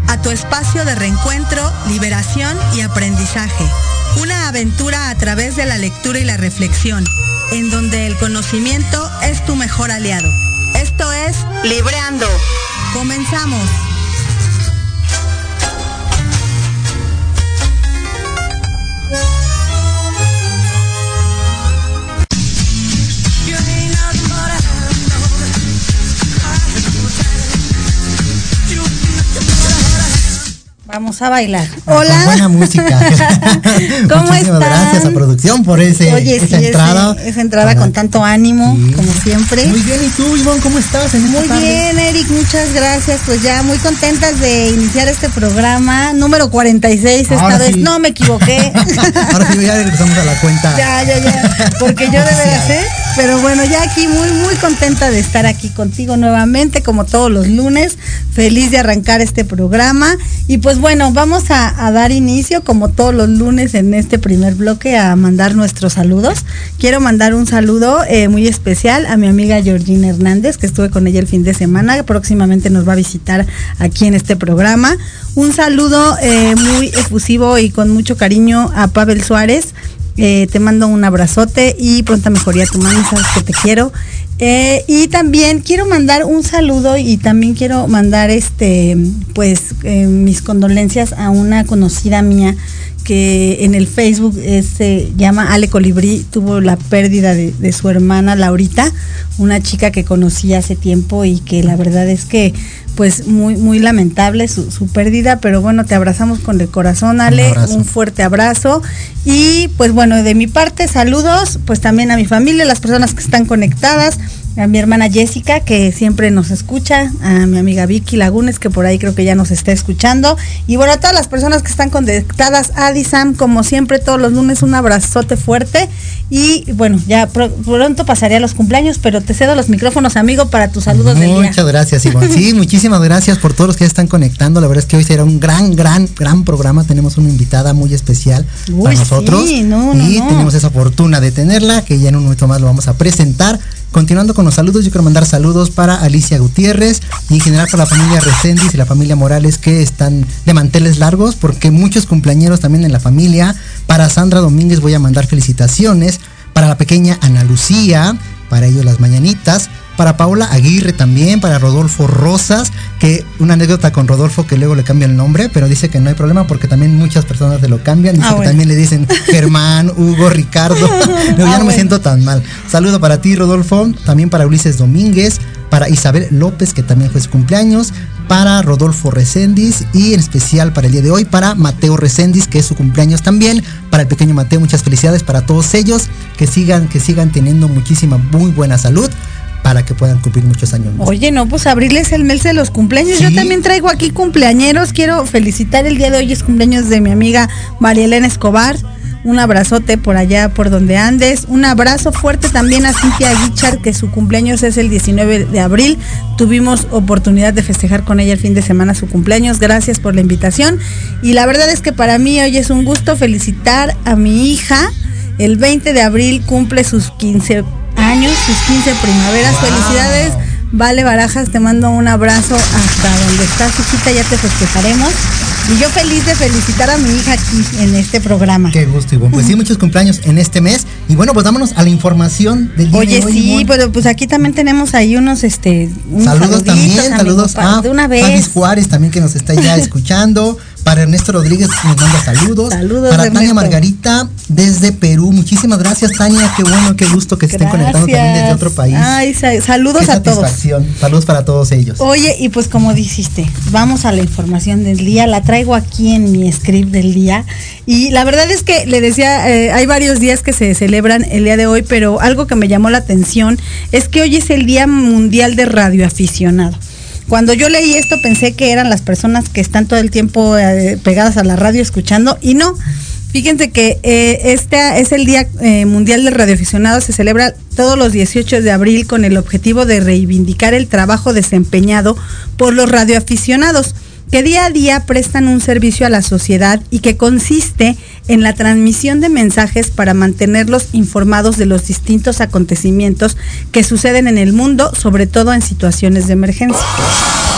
a tu espacio de reencuentro, liberación y aprendizaje. Una aventura a través de la lectura y la reflexión, en donde el conocimiento es tu mejor aliado. Esto es Libreando. Comenzamos. Vamos a bailar. Hola. buena música. ¿Cómo Muchísimas gracias a producción por ese, Oye, esa sí, entrada. ese- esa entrada con tanto ánimo, Sí. como siempre. Muy bien, ¿y tú, Ivonne, cómo estás en esta Muy tarde? bien, Eric, muchas gracias. Pues ya muy contentas de iniciar este programa número 46 esta Ahora vez. sí. No me equivoqué. Ahora sí, ya regresamos a la cuenta. ya, ya, ya. Porque yo de veras, ¿eh? Pero bueno, ya aquí muy, muy contenta de estar aquí contigo nuevamente, como todos los lunes. Feliz de arrancar este programa. Y pues bueno, vamos a, dar inicio, como todos los lunes en este primer bloque, a mandar nuestros saludos. Quiero mandar un saludo eh, muy especial a mi amiga Georgina Hernández, que estuve con ella el fin de semana. Próximamente nos va a visitar aquí en este programa. Un saludo eh, muy efusivo y con mucho cariño a Pavel Suárez. Eh, te mando un abrazote y pronta mejoría tu mami, sabes que te quiero. Eh, y también quiero mandar un saludo y también quiero mandar este, pues, eh, mis condolencias a una conocida mía que en el Facebook eh, se llama Ale Colibrí, tuvo la pérdida de, de su hermana Laurita, una chica que conocí hace tiempo y que la verdad es que pues muy muy lamentable su, su pérdida, pero bueno, te abrazamos con el corazón, Ale, abrazo. un fuerte abrazo y pues bueno, de mi parte saludos, pues también a mi familia, las personas que están conectadas, a mi hermana Jessica que siempre nos escucha, a mi amiga Vicky Lagunes que por ahí creo que ya nos está escuchando y bueno, a todas las personas que están conectadas, a como siempre todos los lunes un abrazote fuerte y bueno, ya pro- pronto pasaré a los cumpleaños, pero te cedo los micrófonos amigo para tus saludos del día. Muchas gracias, Ivonne. Sí, muchísimas gracias por todos los que ya están conectando. La verdad es que hoy será un gran, gran, gran programa. Tenemos una invitada muy especial Uy, para nosotros. sí, no, no, y no. tenemos esa fortuna de tenerla, que ya en un momento más lo vamos a presentar. Continuando con los saludos, yo quiero mandar saludos para Alicia Gutiérrez y en general para la familia Recendis y la familia Morales que están de manteles largos, porque muchos cumpleañeros también en la familia. Para Sandra Domínguez voy a mandar felicitaciones. Para la pequeña Ana Lucía, para ellos las mañanitas. Para Paula Aguirre también, para Rodolfo Rosas, que una anécdota con Rodolfo que luego le cambia el nombre, pero dice que no hay problema porque también muchas personas se lo cambian. Dice Ah, que bueno. también le dicen Germán, Hugo, Ricardo. No, ya Ah, no me siento tan mal. Saludo para ti, Rodolfo, también para Ulises Domínguez, para Isabel López, que también fue su cumpleaños, para Rodolfo Recendis y en especial para el día de hoy para Mateo Recendis, que es su cumpleaños también. Para el pequeño Mateo, muchas felicidades para todos ellos, que sigan, que sigan teniendo muchísima, muy buena salud para que puedan cumplir muchos años más. Oye, no, pues abrirles el mes de los cumpleaños. Sí. Yo también traigo aquí cumpleañeros. Quiero felicitar el día de hoy, es cumpleaños de mi amiga María Elena Escobar. Un abrazote por allá, por donde andes. Un abrazo fuerte también a Cintia Guichard, que su cumpleaños es el 19 de abril. Tuvimos oportunidad de festejar con ella el fin de semana su cumpleaños. Gracias por la invitación. Y la verdad es que para mí hoy es un gusto felicitar a mi hija. El 20 de abril cumple sus 15 años, sus 15 primaveras. Wow. Felicidades. Vale Barajas, te mando un abrazo hasta donde estás, hijita, ya te festejaremos. Y yo feliz de felicitar a mi hija aquí en este programa. Qué gusto, Ivonne. Pues sí, muchos cumpleaños en este mes. Y bueno, pues vámonos a la información del día Oye, de hoy. sí, Ivonne. pero pues aquí también tenemos ahí unos, este, unos Saludos también, saludos a de una. Juárez también que nos está ya escuchando. Para Ernesto Rodríguez nos manda saludos. Saludos, Para Ernesto. Tania Margarita desde Perú. Muchísimas gracias, Tania. Qué bueno, qué gusto que se estén conectando también desde otro país. Ay, sa- saludos qué a todos. satisfacción. Saludos para todos ellos. Oye, y pues como dijiste, vamos a la información del día, la traigo aquí en mi script del día. Y la verdad es que le decía, eh, hay varios días que se celebran el día de hoy, pero algo que me llamó la atención es que hoy es el Día Mundial de Radioaficionado. Cuando yo leí esto pensé que eran las personas que están todo el tiempo eh, pegadas a la radio escuchando y no. Fíjense que eh, este es el Día Mundial del Radioaficionado, se celebra todos los 18 de abril con el objetivo de reivindicar el trabajo desempeñado por los radioaficionados que día a día prestan un servicio a la sociedad y que consiste en la transmisión de mensajes para mantenerlos informados de los distintos acontecimientos que suceden en el mundo, sobre todo en situaciones de emergencia.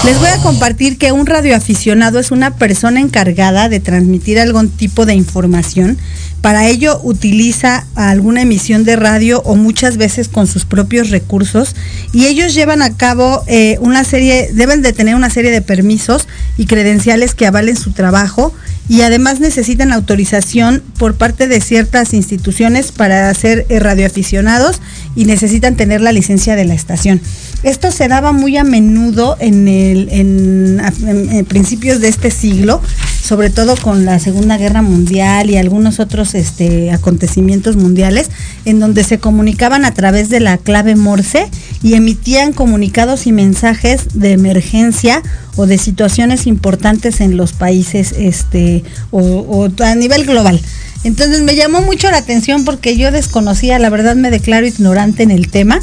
Les voy a compartir que un radioaficionado es una persona encargada de transmitir algún tipo de información. Para ello utiliza alguna emisión de radio o muchas veces con sus propios recursos. Y ellos llevan a cabo eh, una serie, deben de tener una serie de permisos y credenciales que avalen su trabajo y además necesitan autorización por parte de ciertas instituciones para ser eh, radioaficionados y necesitan tener la licencia de la estación. Esto se daba muy a menudo en, el, en, principios de este siglo, sobre todo con la Segunda Guerra Mundial y algunos otros este, acontecimientos mundiales, en donde se comunicaban a través de la clave Morse y emitían comunicados y mensajes de emergencia o de situaciones importantes en los países este, o, o a nivel global. Entonces me llamó mucho la atención porque yo desconocía, la verdad me declaro ignorante en el tema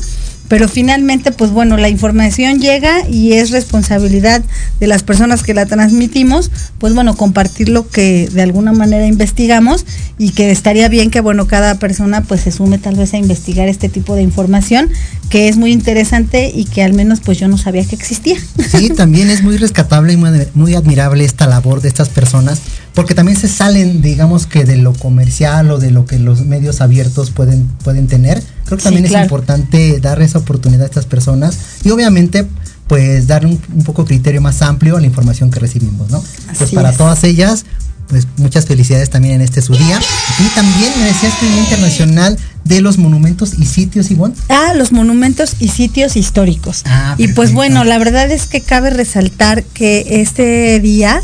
pero finalmente, pues bueno, la información llega y es responsabilidad de las personas que la transmitimos, pues bueno, compartir lo que de alguna manera investigamos y que estaría bien que, bueno, cada persona pues se sume tal vez a investigar este tipo de información que es muy interesante y que al menos pues yo no sabía que existía. Sí, también es muy rescatable y muy, admirable esta labor de estas personas porque también se salen, digamos que de lo comercial o de lo que los medios abiertos pueden, pueden tener. Creo que también es importante dar esa oportunidad a estas personas y obviamente pues dar un, poco criterio más amplio a la información que recibimos, ¿no? pues para todas ellas, pues muchas felicidades también en este su día. Y también me decías que el Día Internacional de los Monumentos y Sitios, Ivonne. Ah, los monumentos y sitios históricos. Ah, y pues bueno, la verdad es que cabe resaltar que este día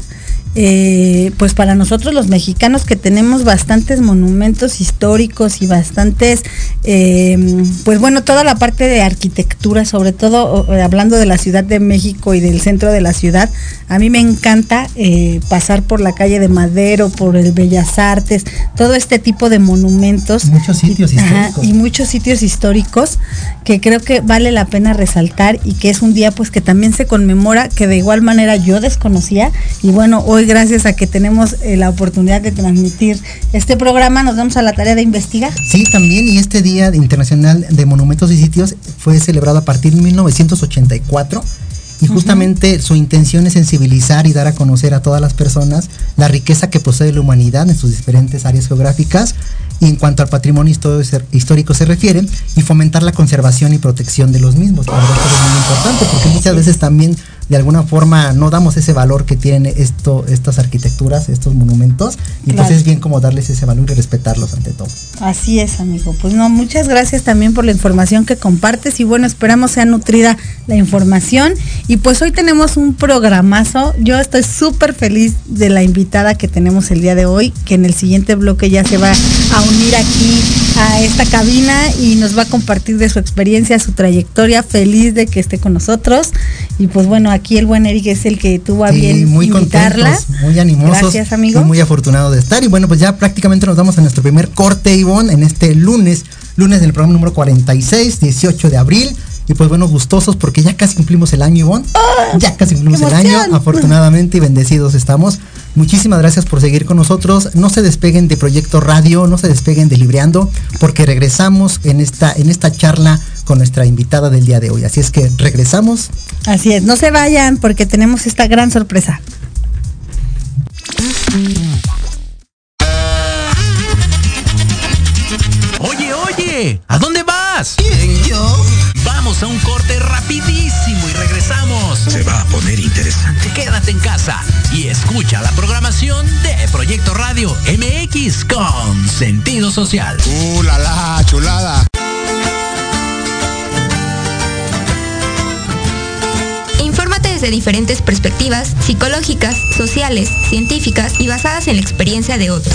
eh, pues para nosotros los mexicanos que tenemos bastantes monumentos históricos y bastantes, eh, pues bueno, toda la parte de arquitectura, sobre todo hablando de la Ciudad de México y del centro de la ciudad, a mí me encanta eh, pasar por la calle de Madero, por el Bellas Artes, todo este tipo de monumentos. Muchos sitios históricos. y muchos sitios históricos que creo que vale la pena resaltar y que es un día pues que también se conmemora, que de igual manera yo desconocía y bueno, hoy gracias a que tenemos eh, la oportunidad de transmitir este programa, nos damos a la tarea de investigar. Sí, también, y este Día Internacional de Monumentos y Sitios fue celebrado a partir de 1984 y justamente su intención es sensibilizar y dar a conocer a todas las personas la riqueza que posee la humanidad en sus diferentes áreas geográficas y en cuanto al patrimonio histórico se refiere y fomentar la conservación y protección de los mismos. La verdad es muy importante porque muchas veces también de alguna forma no damos ese valor que tienen esto, estas arquitecturas, estos monumentos, y pues es bien como darles ese valor y respetarlos ante todo. Así es, amigo. Pues no, muchas gracias también por la información que compartes y bueno, esperamos sea nutrida la información. Y pues hoy tenemos un programazo. Yo estoy súper feliz de la invitada que tenemos el día de hoy, que en el siguiente bloque ya se va a unir aquí a esta cabina y nos va a compartir de su experiencia, su trayectoria. Feliz de que esté con nosotros. Y pues bueno, aquí el buen Eric es el que tuvo a bien muy invitarla. muy animosos. Gracias, amigo. muy afortunado de estar. Y bueno, pues ya prácticamente nos vamos a nuestro primer corte, Ivonne, en este lunes, lunes del programa número 46, 18 de abril. Y pues bueno, gustosos porque ya casi cumplimos el año, Ivonne. Ah, ya casi cumplimos el año, afortunadamente, y bendecidos estamos. Muchísimas gracias por seguir con nosotros. No se despeguen de Proyecto Radio, no se despeguen de Libreando, porque regresamos en esta, en esta charla con nuestra invitada del día de hoy. Así es que regresamos. Así es, no se vayan porque tenemos esta gran sorpresa. Oye, oye, ¿a dónde vas? Vamos a un corte rapidísimo y regresamos. Se va a poner interesante. Quédate en casa y escucha la programación de Proyecto Radio MX con sentido social. ¡Uh, la, la chulada! Infórmate desde diferentes perspectivas psicológicas, sociales, científicas y basadas en la experiencia de otros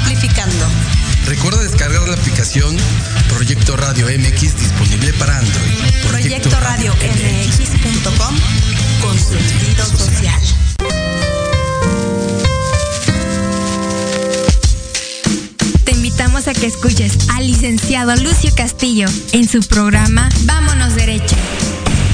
Recuerda descargar la aplicación Proyecto Radio MX disponible para Android. Proyecto Radio MX.com con sentido social. Te invitamos a que escuches al licenciado Lucio Castillo en su programa Vámonos Derecho,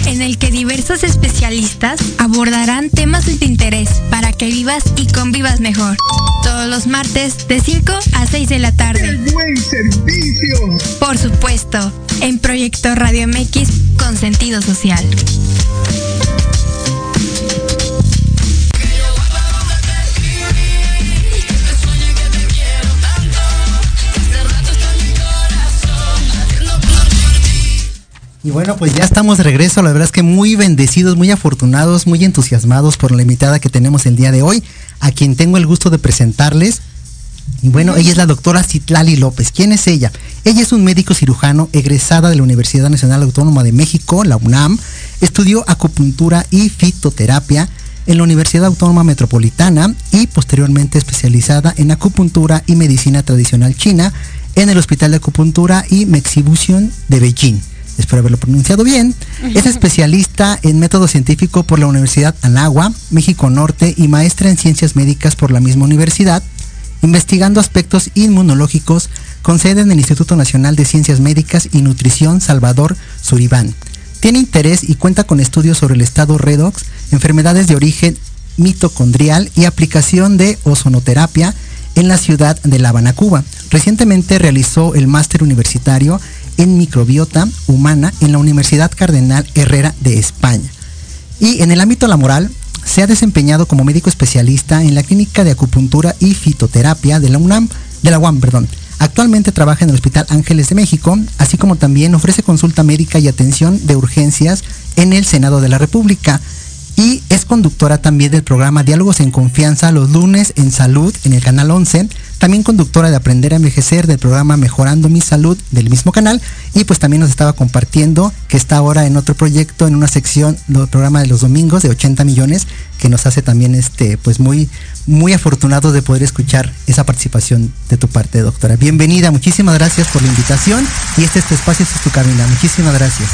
en el que diversos especialistas abordarán temas de tu interés para que vivas y convivas mejor. Todos los martes de 5 a 6 de la tarde. buen servicio! Por supuesto, en Proyecto Radio MX con sentido social. Y bueno, pues ya estamos de regreso. La verdad es que muy bendecidos, muy afortunados, muy entusiasmados por la invitada que tenemos el día de hoy, a quien tengo el gusto de presentarles. Y bueno, ella es la doctora Citlali López. ¿Quién es ella? Ella es un médico cirujano egresada de la Universidad Nacional Autónoma de México, la UNAM. Estudió acupuntura y fitoterapia en la Universidad Autónoma Metropolitana y posteriormente especializada en acupuntura y medicina tradicional china en el Hospital de Acupuntura y Mexibution de Beijing. Espero haberlo pronunciado bien. Es especialista en método científico por la Universidad Anagua, México Norte y maestra en ciencias médicas por la misma universidad, investigando aspectos inmunológicos con sede en el Instituto Nacional de Ciencias Médicas y Nutrición Salvador Suribán. Tiene interés y cuenta con estudios sobre el estado redox, enfermedades de origen mitocondrial y aplicación de ozonoterapia en la ciudad de La Habana, Cuba. Recientemente realizó el máster universitario en microbiota humana en la Universidad Cardenal Herrera de España. Y en el ámbito laboral se ha desempeñado como médico especialista en la clínica de acupuntura y fitoterapia de la UNAM, de la UAM, perdón. Actualmente trabaja en el Hospital Ángeles de México, así como también ofrece consulta médica y atención de urgencias en el Senado de la República. Y es conductora también del programa Diálogos en Confianza los lunes en Salud en el canal 11. También conductora de Aprender a Envejecer del programa Mejorando mi Salud del mismo canal. Y pues también nos estaba compartiendo que está ahora en otro proyecto, en una sección del programa de los domingos de 80 millones, que nos hace también este, pues muy, muy afortunado de poder escuchar esa participación de tu parte, doctora. Bienvenida, muchísimas gracias por la invitación. Y este es tu espacio, este es tu cabina. Muchísimas gracias.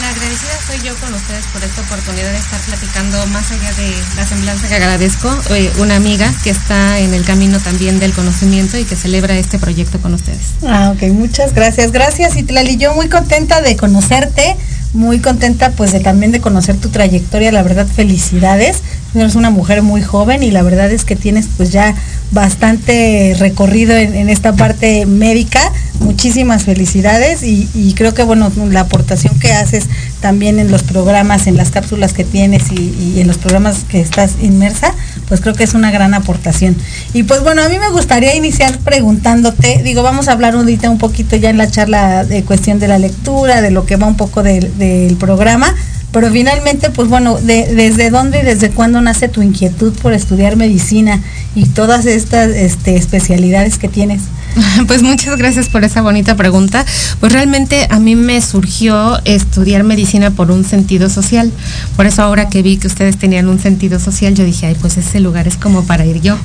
La agradecida soy yo con ustedes por esta oportunidad de estar platicando más allá de la semblanza que agradezco, eh, una amiga que está en el camino también del conocimiento y que celebra este proyecto con ustedes. Ah, ok, muchas gracias. Gracias, Itlali. Yo muy contenta de conocerte, muy contenta pues de también de conocer tu trayectoria, la verdad, felicidades. Eres una mujer muy joven y la verdad es que tienes pues ya bastante recorrido en, esta parte médica. Muchísimas felicidades y, creo que bueno, la aportación que haces también en los programas, en las cápsulas que tienes y, en los programas que estás inmersa, pues creo que es una gran aportación. Y pues bueno, a mí me gustaría iniciar preguntándote, digo, vamos a hablar ahorita un poquito ya en la charla de cuestión de la lectura, de lo que va un poco del programa, pero finalmente, pues bueno, de- ¿desde dónde y desde cuándo nace tu inquietud por estudiar medicina y todas estas este, especialidades que tienes? Pues muchas gracias por esa bonita pregunta. Pues realmente a mí me surgió estudiar medicina por un sentido social. Por eso ahora que vi que ustedes tenían un sentido social, yo dije, ay, pues ese lugar es como para ir yo.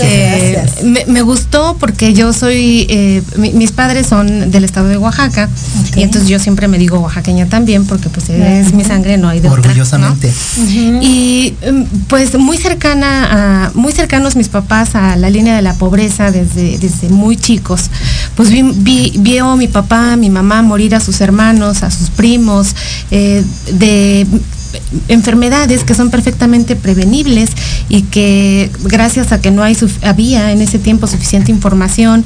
Eh, me, gustó porque yo soy, eh, mis padres son del estado de Oaxaca y entonces yo siempre me digo oaxaqueña también porque pues es mi sangre, no hay de Orgullosamente. Y mm, pues muy cercana a, muy cercanos mis papás a la línea de la pobreza desde, desde muy chicos. Pues vi, vio mi papá, mi mamá morir a sus hermanos, a sus primos, eh, de enfermedades que son perfectamente prevenibles y que gracias a que no hay había en ese tiempo suficiente información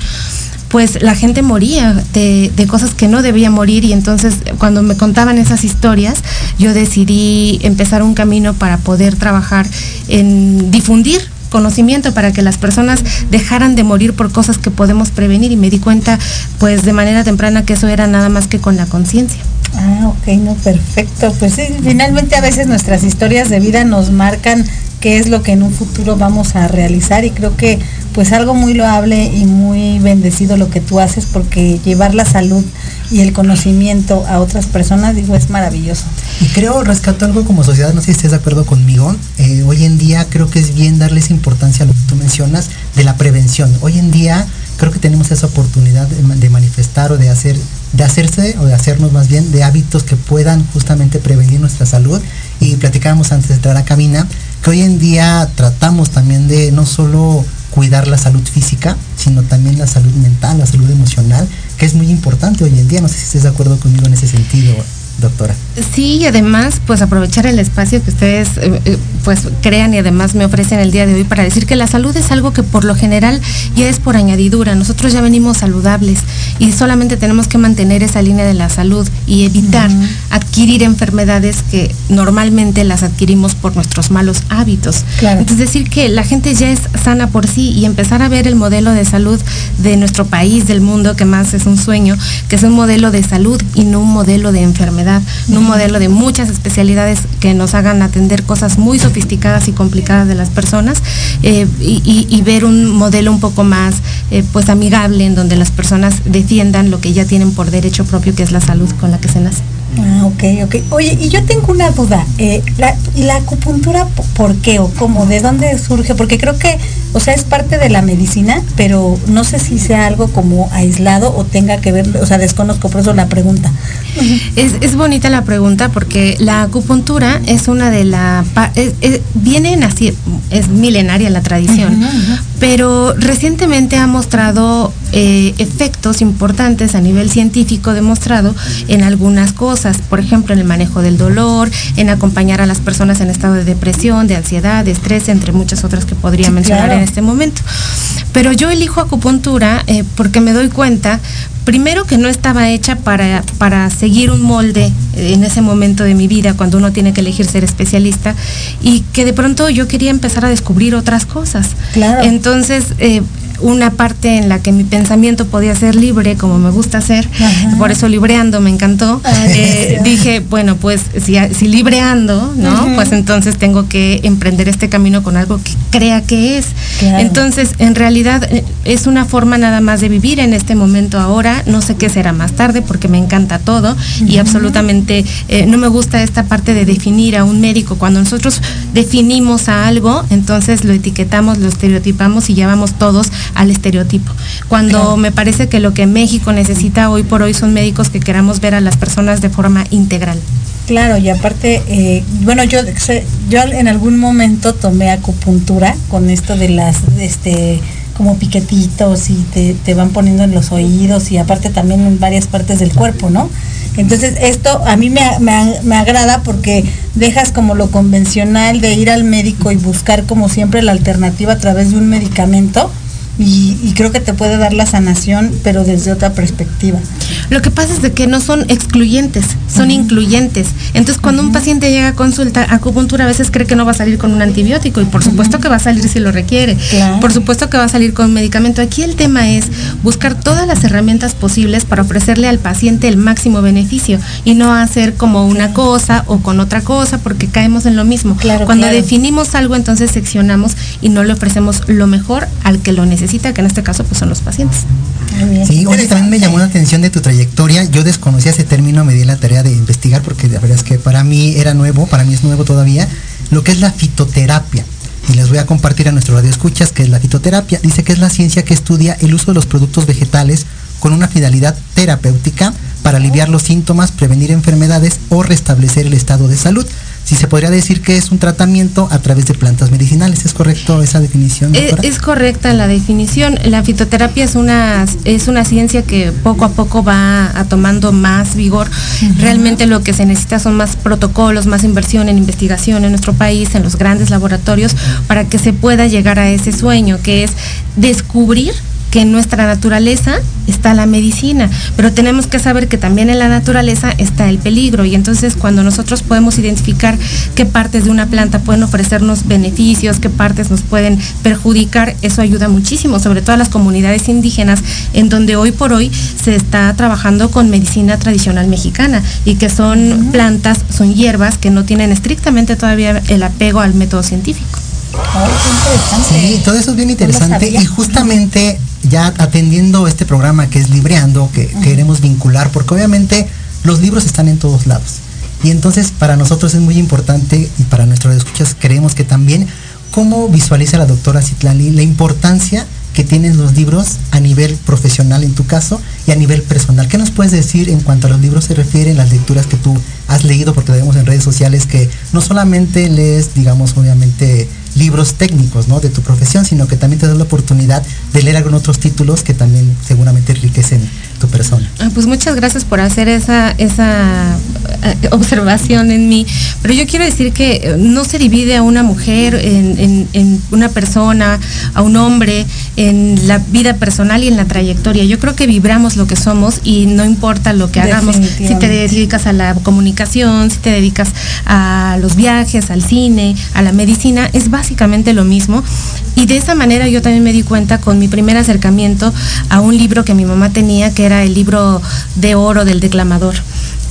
pues la gente moría de, de, cosas que no debía morir y entonces cuando me contaban esas historias yo decidí empezar un camino para poder trabajar en difundir conocimiento para que las personas dejaran de morir por cosas que podemos prevenir y me di cuenta pues de manera temprana que eso era nada más que con la conciencia. Ah, ok, no, perfecto. Pues sí, finalmente a veces nuestras historias de vida nos marcan qué es lo que en un futuro vamos a realizar y creo que pues algo muy loable y muy bendecido lo que tú haces porque llevar la salud y el conocimiento a otras personas, digo, es maravilloso. Y creo, rescato algo como sociedad, no sé si estés de acuerdo conmigo, eh, hoy en día creo que es bien darles importancia a lo que tú mencionas de la prevención. Hoy en día creo que tenemos esa oportunidad de, manifestar o de hacer, de hacerse o de hacernos más bien de hábitos que puedan justamente prevenir nuestra salud. Y platicábamos antes de entrar a cabina que hoy en día tratamos también de no solo cuidar la salud física, sino también la salud mental, la salud emocional, que es muy importante hoy en día. No sé si estés de acuerdo conmigo en ese sentido doctora. Sí, y además, pues aprovechar el espacio que ustedes eh, eh, pues crean y además me ofrecen el día de hoy para decir que la salud es algo que por lo general ya es por añadidura. Nosotros ya venimos saludables y solamente tenemos que mantener esa línea de la salud y evitar adquirir enfermedades que normalmente las adquirimos por nuestros malos hábitos. Entonces decir que la gente ya es sana por sí y empezar a ver el modelo de salud de nuestro país, del mundo, que más es un sueño, que es un modelo de salud y no un modelo de enfermedad un modelo de muchas especialidades que nos hagan atender cosas muy sofisticadas y complicadas de las personas eh, y, ver un modelo un poco más eh, pues amigable en donde las personas defiendan lo que ya tienen por derecho propio, que es la salud con la que se nace. Ah, ok, ok. Oye, y yo tengo una duda. Eh, ¿Y la acupuntura por qué o cómo? ¿De dónde surge? Porque creo que, o sea, es parte de la medicina, pero no sé si sea algo como aislado o tenga que ver, o sea, desconozco, por eso la pregunta. Es, bonita la pregunta porque la acupuntura es una de la... viene así, es milenaria la tradición, pero recientemente ha mostrado eh, efectos importantes a nivel científico demostrado en algunas cosas, por ejemplo, en el manejo del dolor, en acompañar a las personas en estado de depresión, de ansiedad, de estrés, entre muchas otras que podría mencionar en este momento. Pero yo elijo acupuntura eh, porque me doy cuenta, primero que no estaba hecha para, para seguir un molde en ese momento de mi vida, cuando uno tiene que elegir ser especialista, y que de pronto yo quería empezar a descubrir otras cosas. Claro. Entonces, eh, una parte en la que mi pensamiento podía ser libre, como me gusta hacer, por eso libreando me encantó. Eh, dije, bueno, pues si, si libreando, ¿no? Pues entonces tengo que emprender este camino con algo que crea que es. Entonces, en realidad eh, es una forma nada más de vivir en este momento ahora. No sé qué será más tarde porque me encanta todo y absolutamente eh, no me gusta esta parte de definir a un médico. Cuando nosotros definimos a algo, entonces lo etiquetamos, lo estereotipamos y llevamos todos al estereotipo. Cuando me parece que lo que México necesita hoy por hoy son médicos que queramos ver a las personas de forma integral. Claro, y aparte, eh, bueno, yo, yo en algún momento tomé acupuntura con esto de las, este, como piquetitos y te, te, van poniendo en los oídos y aparte también en varias partes del cuerpo, ¿no? Entonces esto a mí me, me, me, agrada porque dejas como lo convencional de ir al médico y buscar como siempre la alternativa a través de un medicamento y, creo que te puede dar la sanación, pero desde otra perspectiva. Lo que pasa es de que no son excluyentes, son incluyentes. Entonces, cuando un paciente llega a consulta, acupuntura a veces cree que no va a salir con un antibiótico y por supuesto que va a salir si lo requiere. Por supuesto que va a salir con un medicamento. Aquí el tema es buscar todas las herramientas posibles para ofrecerle al paciente el máximo beneficio y no hacer como una cosa o con otra cosa porque caemos en lo mismo. cuando definimos algo, entonces seccionamos y no le ofrecemos lo mejor al que lo necesita necesita, que en este caso pues son los pacientes. Sí, oye, también me llamó la atención de tu trayectoria. Yo desconocía ese término, me di la tarea de investigar porque la verdad es que para mí era nuevo, para mí es nuevo todavía, lo que es la fitoterapia. Y les voy a compartir a nuestro radio escuchas que es la fitoterapia. Dice que es la ciencia que estudia el uso de los productos vegetales con una finalidad terapéutica para aliviar los síntomas, prevenir enfermedades o restablecer el estado de salud. Si se podría decir que es un tratamiento a través de plantas medicinales, ¿es correcto esa definición? Es, es, correcta la definición. La fitoterapia es una, es una ciencia que poco a poco va a tomando más vigor. Uh -huh. Realmente lo que se necesita son más protocolos, más inversión en investigación en nuestro país, en los grandes laboratorios, para que se pueda llegar a ese sueño, que es descubrir que en nuestra naturaleza está la medicina, pero tenemos que saber que también en la naturaleza está el peligro y entonces cuando nosotros podemos identificar qué partes de una planta pueden ofrecernos beneficios, qué partes nos pueden perjudicar, eso ayuda muchísimo, sobre todo a las comunidades indígenas en donde hoy por hoy se está trabajando con medicina tradicional mexicana y que son plantas, son hierbas que no tienen estrictamente todavía el apego al método científico. Oh, sí, todo eso es bien interesante y justamente ya atendiendo este programa que es Libreando, que uh -huh. queremos vincular, porque obviamente los libros están en todos lados. Y entonces para nosotros es muy importante y para nuestros escuchas creemos que también cómo visualiza la doctora Citlali la importancia que tienen los libros a nivel profesional en tu caso y a nivel personal. ¿Qué nos puedes decir en cuanto a los libros se refieren, las lecturas que tú has leído? Porque vemos en redes sociales que no solamente lees, digamos, obviamente libros técnicos ¿no? de tu profesión, sino que también te das la oportunidad de leer algunos otros títulos que también seguramente enriquecen tu persona. Ah, pues muchas gracias por hacer esa, esa uh, observación en mí, pero yo quiero decir que no se divide a una mujer en, en, en, una persona, a un hombre, en la vida personal y en la trayectoria. Yo creo que vibramos lo que somos y no importa lo que hagamos, si te dedicas a la comunicación, si te dedicas a los viajes, al cine, a la medicina, es básicamente lo mismo. Y de esa manera yo también me di cuenta con mi primer acercamiento a un libro que mi mamá tenía, que era el libro de oro del declamador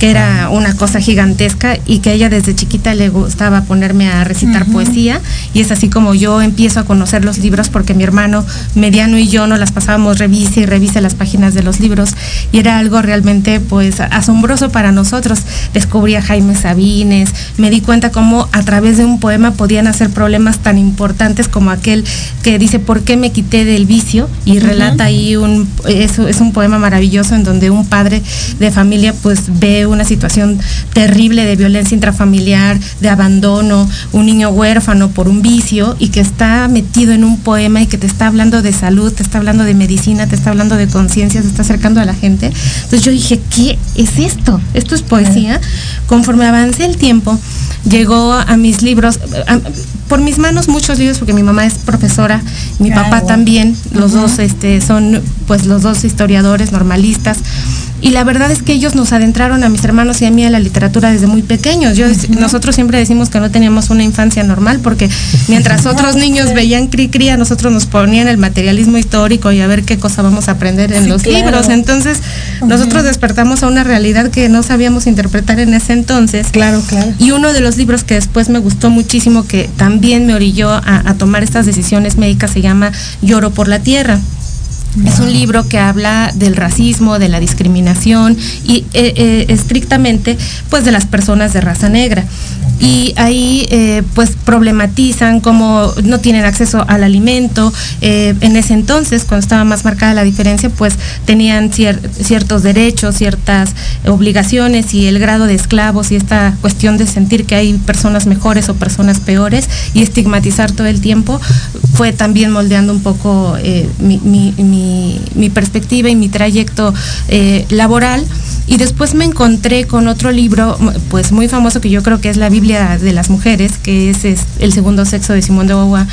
que era una cosa gigantesca y que a ella desde chiquita le gustaba ponerme a recitar uh -huh. poesía y es así como yo empiezo a conocer los libros porque mi hermano mediano y yo nos las pasábamos revise y revise las páginas de los libros y era algo realmente pues asombroso para nosotros. Descubrí a Jaime Sabines, me di cuenta cómo a través de un poema podían hacer problemas tan importantes como aquel que dice ¿por qué me quité del vicio? y relata uh -huh. ahí un eso es un poema maravilloso en donde un padre de familia pues ve una situación terrible de violencia intrafamiliar, de abandono, un niño huérfano por un vicio y que está metido en un poema y que te está hablando de salud, te está hablando de medicina, te está hablando de conciencia, se está acercando a la gente. Entonces yo dije, ¿qué es esto? Esto es poesía. Conforme avancé el tiempo, llegó a mis libros, a, por mis manos muchos libros, porque mi mamá es profesora, mi claro. papá también, los uh -huh. dos este, son pues los dos historiadores normalistas y la verdad es que ellos nos adentraron a mis hermanos y a mí a la literatura desde muy pequeños. Yo, uh -huh. Nosotros siempre decimos que no teníamos una infancia normal porque mientras otros niños veían cri cri, a nosotros nos ponían el materialismo histórico y a ver qué cosa vamos a aprender en sí, los claro. libros. Entonces, uh -huh. nosotros despertamos a una realidad que no sabíamos interpretar en ese entonces. Claro, claro. Y uno de los libros que después me gustó muchísimo, que también me orilló a, a tomar estas decisiones médicas, se llama Lloro por la Tierra. Es un libro que habla del racismo, de la discriminación y eh, eh, estrictamente pues de las personas de raza negra. Y ahí eh, pues problematizan cómo no tienen acceso al alimento. en ese entonces, cuando estaba más marcada la diferencia, pues tenían cier ciertos derechos, ciertas obligaciones y el grado de esclavos y esta cuestión de sentir que hay personas mejores o personas peores y estigmatizar todo el tiempo fue también moldeando un poco mi, mi, mi mi, perspectiva y mi trayecto eh, laboral. Y después me encontré con otro libro, pues muy famoso que yo creo que es la Biblia de las mujeres, que es, es El segundo sexo de Simón de Beauvoir,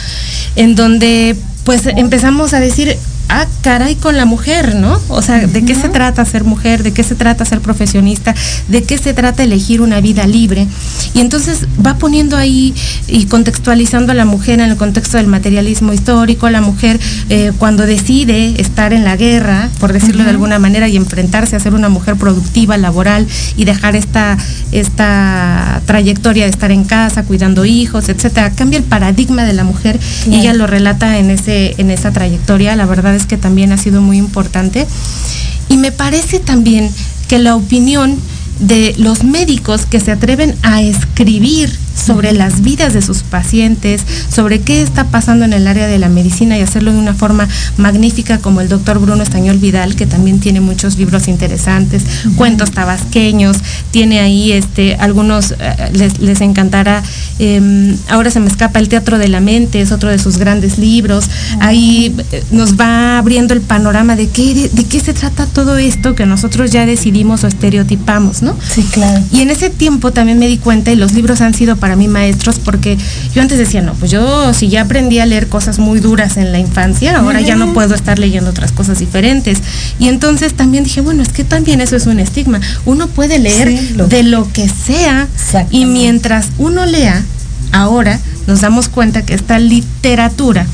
en donde pues empezamos a decir, ah, caray con la mujer, ¿no? O sea, ¿de qué se trata ser mujer? ¿De qué se trata ser profesionista? ¿De qué se trata elegir una vida libre? Y entonces va poniendo ahí y contextualizando a la mujer en el contexto del materialismo histórico, la mujer eh, cuando decide estar en la guerra, por decirlo de alguna manera, y enfrentarse a ser una mujer productiva, laboral y dejar esta, esta trayectoria de estar en casa, cuidando hijos, etcétera, cambia el paradigma de la mujer y ella lo relata en ese, en esa trayectoria. La verdad que también ha sido muy importante. Y me parece también que la opinión de los médicos que se atreven a escribir sobre las vidas de sus pacientes, sobre qué está pasando en el área de la medicina y hacerlo de una forma magnífica como el doctor Bruno Estañol Vidal, que también tiene muchos libros interesantes, cuentos tabasqueños, tiene ahí este, algunos, eh, les, encantará, em, ahora se me escapa El Teatro de la Mente, es otro de sus grandes libros, ahí eh, nos va abriendo el panorama de qué, de, qué se trata todo esto que nosotros ya decidimos o estereotipamos, ¿no? Sí, claro. Y en ese tiempo también me di cuenta, y los libros han sido para para mí maestros porque yo antes decía, no, pues yo si ya aprendí a leer cosas muy duras en la infancia, ahora ya no puedo estar leyendo otras cosas diferentes. Y entonces también dije, bueno, es que también eso es un estigma. Uno puede leer de lo que sea y mientras uno lea, ahora nos damos cuenta que esta literatura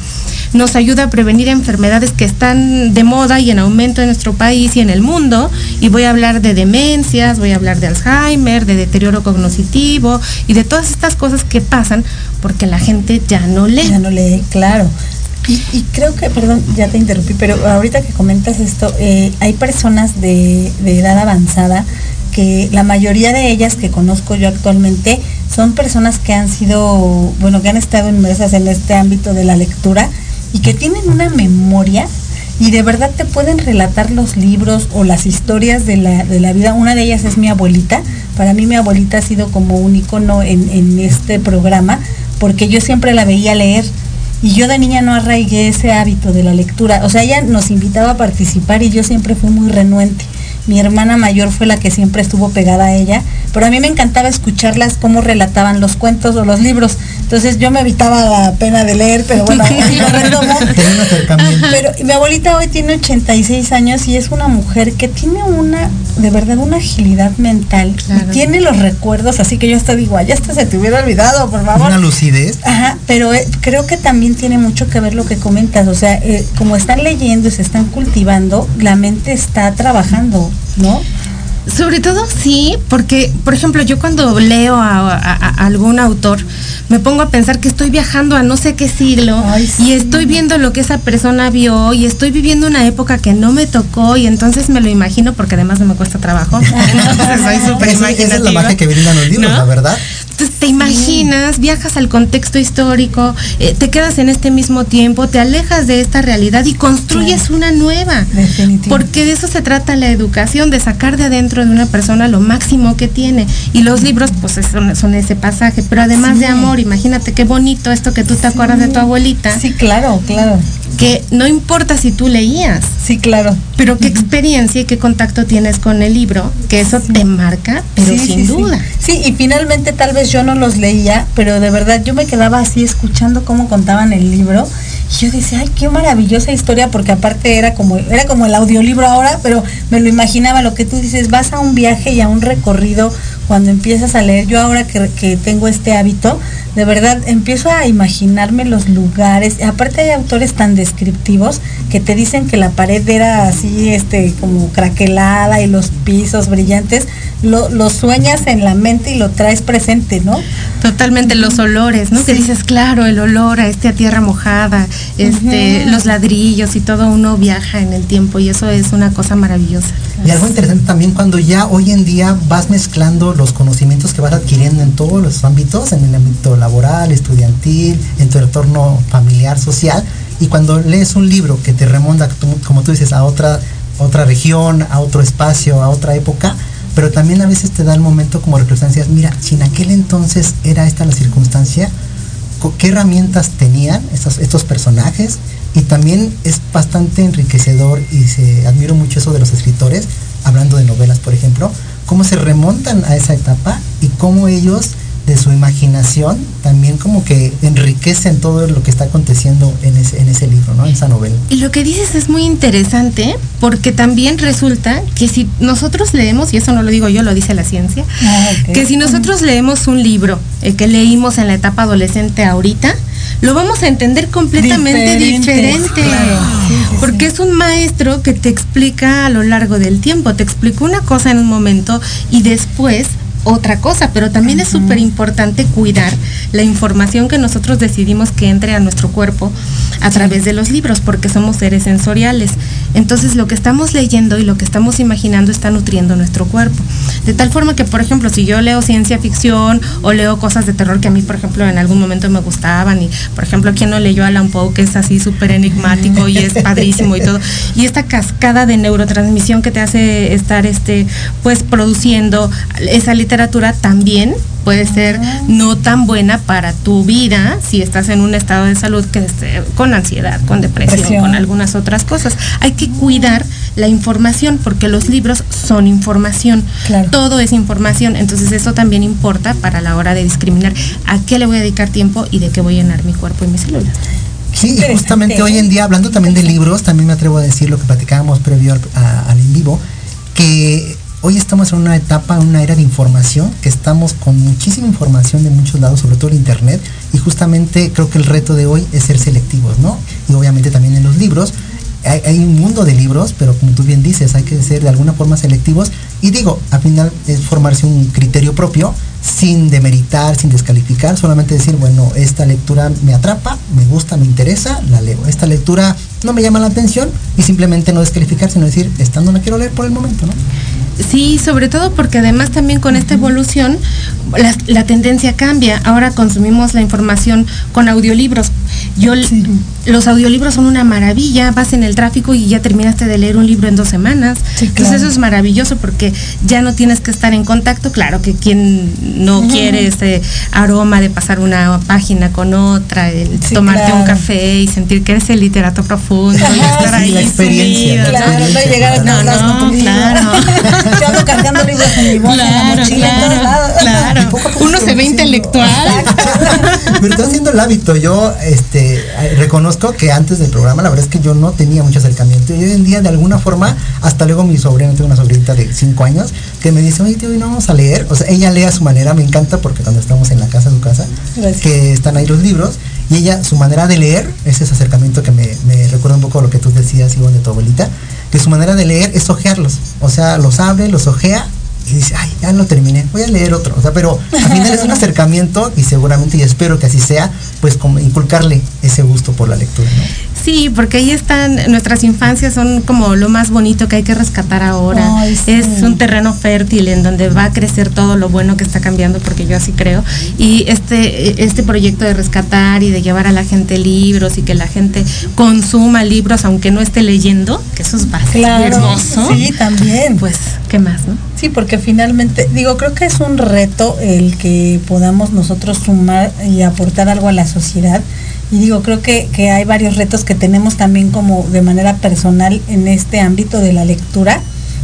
nos ayuda a prevenir enfermedades que están de moda y en aumento en nuestro país y en el mundo. Y voy a hablar de demencias, voy a hablar de Alzheimer, de deterioro cognitivo y de todas estas cosas que pasan porque la gente ya no lee. Ya no lee, claro. Y, creo que, perdón, ya te interrumpí, pero ahorita que comentas esto, eh, hay personas de, de edad avanzada que la mayoría de ellas que conozco yo actualmente son personas que han sido, bueno, que han estado inmersas en este ámbito de la lectura y que tienen una memoria y de verdad te pueden relatar los libros o las historias de la, de la vida. Una de ellas es mi abuelita. Para mí mi abuelita ha sido como un icono en, en este programa porque yo siempre la veía leer y yo de niña no arraigué ese hábito de la lectura. O sea, ella nos invitaba a participar y yo siempre fui muy renuente. Mi hermana mayor fue la que siempre estuvo pegada a ella, pero a mí me encantaba escucharlas cómo relataban los cuentos o los libros. Entonces yo me evitaba la pena de leer, pero bueno, Pero mi abuelita hoy tiene 86 años y es una mujer que tiene una, de verdad, una agilidad mental. Y tiene los recuerdos, así que yo hasta digo, ya hasta se te hubiera olvidado, por favor. Una lucidez. Ajá, pero eh, creo que también tiene mucho que ver lo que comentas. O sea, eh, como están leyendo y se están cultivando, la mente está trabajando, ¿no? Sobre todo sí, porque, por ejemplo, yo cuando leo a, algún autor, me pongo a pensar que estoy viajando a no sé qué siglo y estoy viendo lo que esa persona vio y estoy viviendo una época que no me tocó y entonces me lo imagino porque además no me cuesta trabajo. entonces soy súper Esa es la magia que brindan los libros, la verdad. Entonces te imaginas, viajas al contexto histórico, eh, te quedas en este mismo tiempo, te alejas de esta realidad y construyes una nueva. Porque de eso se trata la educación, de sacar de adentro de una persona lo máximo que tiene. Y los libros, pues son, ese pasaje. Pero además de amor, imagínate qué bonito esto que tú te acuerdas de tu abuelita. Sí, claro, claro que no importa si tú leías. Sí, claro. Pero qué experiencia y qué contacto tienes con el libro, que eso te marca, pero sin duda. Sí. y finalmente tal vez yo no los leía, pero de verdad yo me quedaba así escuchando cómo contaban el libro. Y yo decía, ay, qué maravillosa historia, porque aparte era como, era como el audiolibro ahora, pero me lo imaginaba, lo que tú dices, vas a un viaje y a un recorrido cuando empiezas a leer. Yo ahora que, que tengo este hábito, de verdad empiezo a imaginarme los lugares. Aparte hay autores tan descriptivos que te dicen que la pared era así, este, como craquelada y los pisos brillantes. Lo, lo sueñas en la mente y lo traes presente, ¿no? Totalmente los olores, ¿no? Que dices, claro, el olor a este a tierra mojada, este, los ladrillos y todo uno viaja en el tiempo y eso es una cosa maravillosa. Y algo interesante también cuando ya hoy en día vas mezclando los conocimientos que vas adquiriendo en todos los ámbitos, en el ámbito laboral, estudiantil, en tu entorno familiar, social, y cuando lees un libro que te remonta, como tú dices, a otra, otra región, a otro espacio, a otra época, pero también a veces te da el momento como reflexión, mira, si en aquel entonces era esta la circunstancia, ¿qué herramientas tenían estos, estos personajes? Y también es bastante enriquecedor y se admiro mucho eso de los escritores, hablando de novelas, por ejemplo, cómo se remontan a esa etapa y cómo ellos de su imaginación también como que enriquecen todo lo que está aconteciendo en ese, en ese libro, ¿no? densa novela. Y lo que dices es muy interesante porque también resulta que si nosotros leemos, y eso no lo digo yo, lo dice la ciencia, ah, que si nosotros leemos un libro que leímos en la etapa adolescente ahorita, lo vamos a entender completamente diferente. porque es un maestro que te explica a lo largo del tiempo, te explica una cosa en un momento y después otra cosa, pero también es súper importante cuidar la información que nosotros decidimos que entre a nuestro cuerpo a través de los libros, porque somos seres sensoriales. Entonces lo que estamos leyendo y lo que estamos imaginando está nutriendo nuestro cuerpo. De tal forma que, por ejemplo, si yo leo ciencia ficción o leo cosas de terror que a mí, por ejemplo, en algún momento me gustaban, y por ejemplo, quien no leyó Alan Poe, que es así súper enigmático y es padrísimo y todo, y esta cascada de neurotransmisión que te hace estar, este, pues, produciendo esa literatura literatura también puede ser no tan buena para tu vida si estás en un estado de salud que esté con ansiedad, con depresión, con algunas otras cosas. Hay que cuidar la información porque los libros son información. Todo es información, entonces eso también importa para la hora de discriminar a qué le voy a dedicar tiempo y de qué voy a llenar mi cuerpo y mis células. Sí, justamente hoy en día, hablando también de libros, también me atrevo a decir lo que platicábamos previo al, al en vivo, que hoy estamos en una etapa, una era de información, que estamos con muchísima información de muchos lados, sobre todo el Internet, y justamente creo que el reto de hoy es ser selectivos, ¿no? Y obviamente también en los libros. Hay, un mundo de libros, pero como tú bien dices, hay que ser de alguna forma selectivos. Y digo, al final es formarse un criterio propio, sin demeritar, sin descalificar, solamente decir, bueno, esta lectura me atrapa, me gusta, me interesa, la leo. Esta lectura no me llama la atención y simplemente no descalificar, sino decir, esta no la quiero leer por el momento, ¿no? Sí, sobre todo porque además también con esta evolución la, tendencia cambia. Ahora consumimos la información con audiolibros. Yo los audiolibros son una maravilla, vas en el tráfico y ya terminaste de leer un libro en dos semanas. Entonces eso es maravilloso porque ya no tienes que estar en contacto. Claro que quien no quiere ese aroma de pasar una página con otra, tomarte un café y sentir que eres el literato profundo y estar ahí. La experiencia. claro, no llegar a no, no, claro. Yo ando cargando libros en mi bolsa, claro, en la mochila, claro, en todos lados. Claro. Uno se ve intelectual. Pero está haciendo el hábito. Yo este, reconozco que antes del programa, la verdad es que yo no tenía mucho acercamiento. Y hoy en día, de alguna forma, hasta luego mi sobrina, tengo una sobrinita de 5 años, que me dice, oye, tío, ¿y no vamos a leer? O sea, ella lee a su manera, me encanta porque cuando estamos en la casa, su casa, que están ahí los libros, y ella, su manera de leer, es ese acercamiento que me, me recuerda un poco a lo que tú decías, Ivonne, de tu abuelita, que su manera de leer es ojearlos. O sea, los abre, los ojea y dice, ay, ya lo terminé, voy a leer otro. O sea, pero al final es un acercamiento y seguramente, y espero que así sea, pues como inculcarle ese gusto por la lectura. ¿no? Sí, porque ahí están, nuestras infancias son como lo más bonito que hay que rescatar ahora. Es un terreno fértil en donde va a crecer todo lo bueno que está cambiando, porque yo así creo. Y este, este proyecto de rescatar y de llevar a la gente libros y que la gente consuma libros aunque no esté leyendo, que eso es básico claro, hermoso. Sí, también. Pues, ¿qué más, no? Sí, porque finalmente, digo, creo que es un reto el que podamos nosotros sumar y aportar algo a la sociedad y digo, creo que, hay varios retos que tenemos también como de manera personal en este ámbito de la lectura.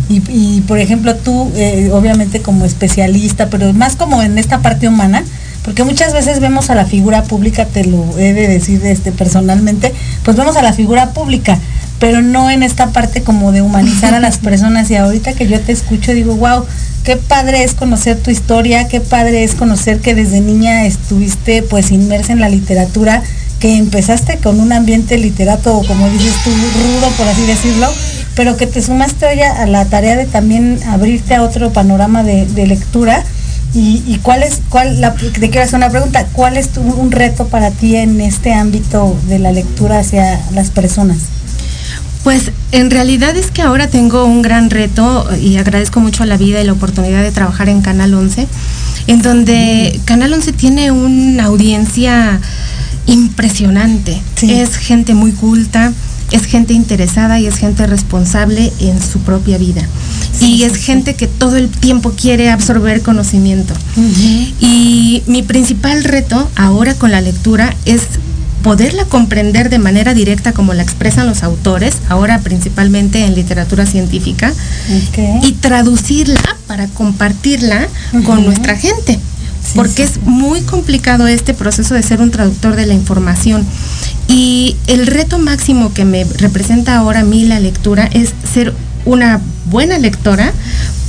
Y, por ejemplo, tú, eh, obviamente como especialista, pero más como en esta parte humana, porque muchas veces vemos a la figura pública, te lo he de decir este, personalmente, pues vemos a la figura pública, pero no en esta parte como de humanizar a las personas. Y ahorita que yo te escucho, digo, wow, qué padre es conocer tu historia, qué padre es conocer que desde niña estuviste pues inmersa en la literatura que empezaste con un ambiente literato, como dices tú, rudo, por así decirlo, pero que te sumaste hoy a, la tarea de también abrirte a otro panorama de, lectura. Y, cuál es, cuál, te quiero hacer una pregunta, ¿cuál es un reto para ti en este ámbito de la lectura hacia las personas? Pues en realidad es que ahora tengo un gran reto y agradezco mucho a la vida y la oportunidad de trabajar en Canal 11, en donde Canal 11 tiene una audiencia impresionante. Es gente muy culta, es gente interesada y es gente responsable en su propia vida. y es gente que todo el tiempo quiere absorber conocimiento. Y mi principal reto ahora con la lectura es poderla comprender de manera directa como la expresan los autores, ahora principalmente en literatura científica, y traducirla para compartirla con nuestra gente. Porque es muy complicado este proceso de ser un traductor de la información. Y el reto máximo que me representa ahora a mí la lectura es ser una buena lectora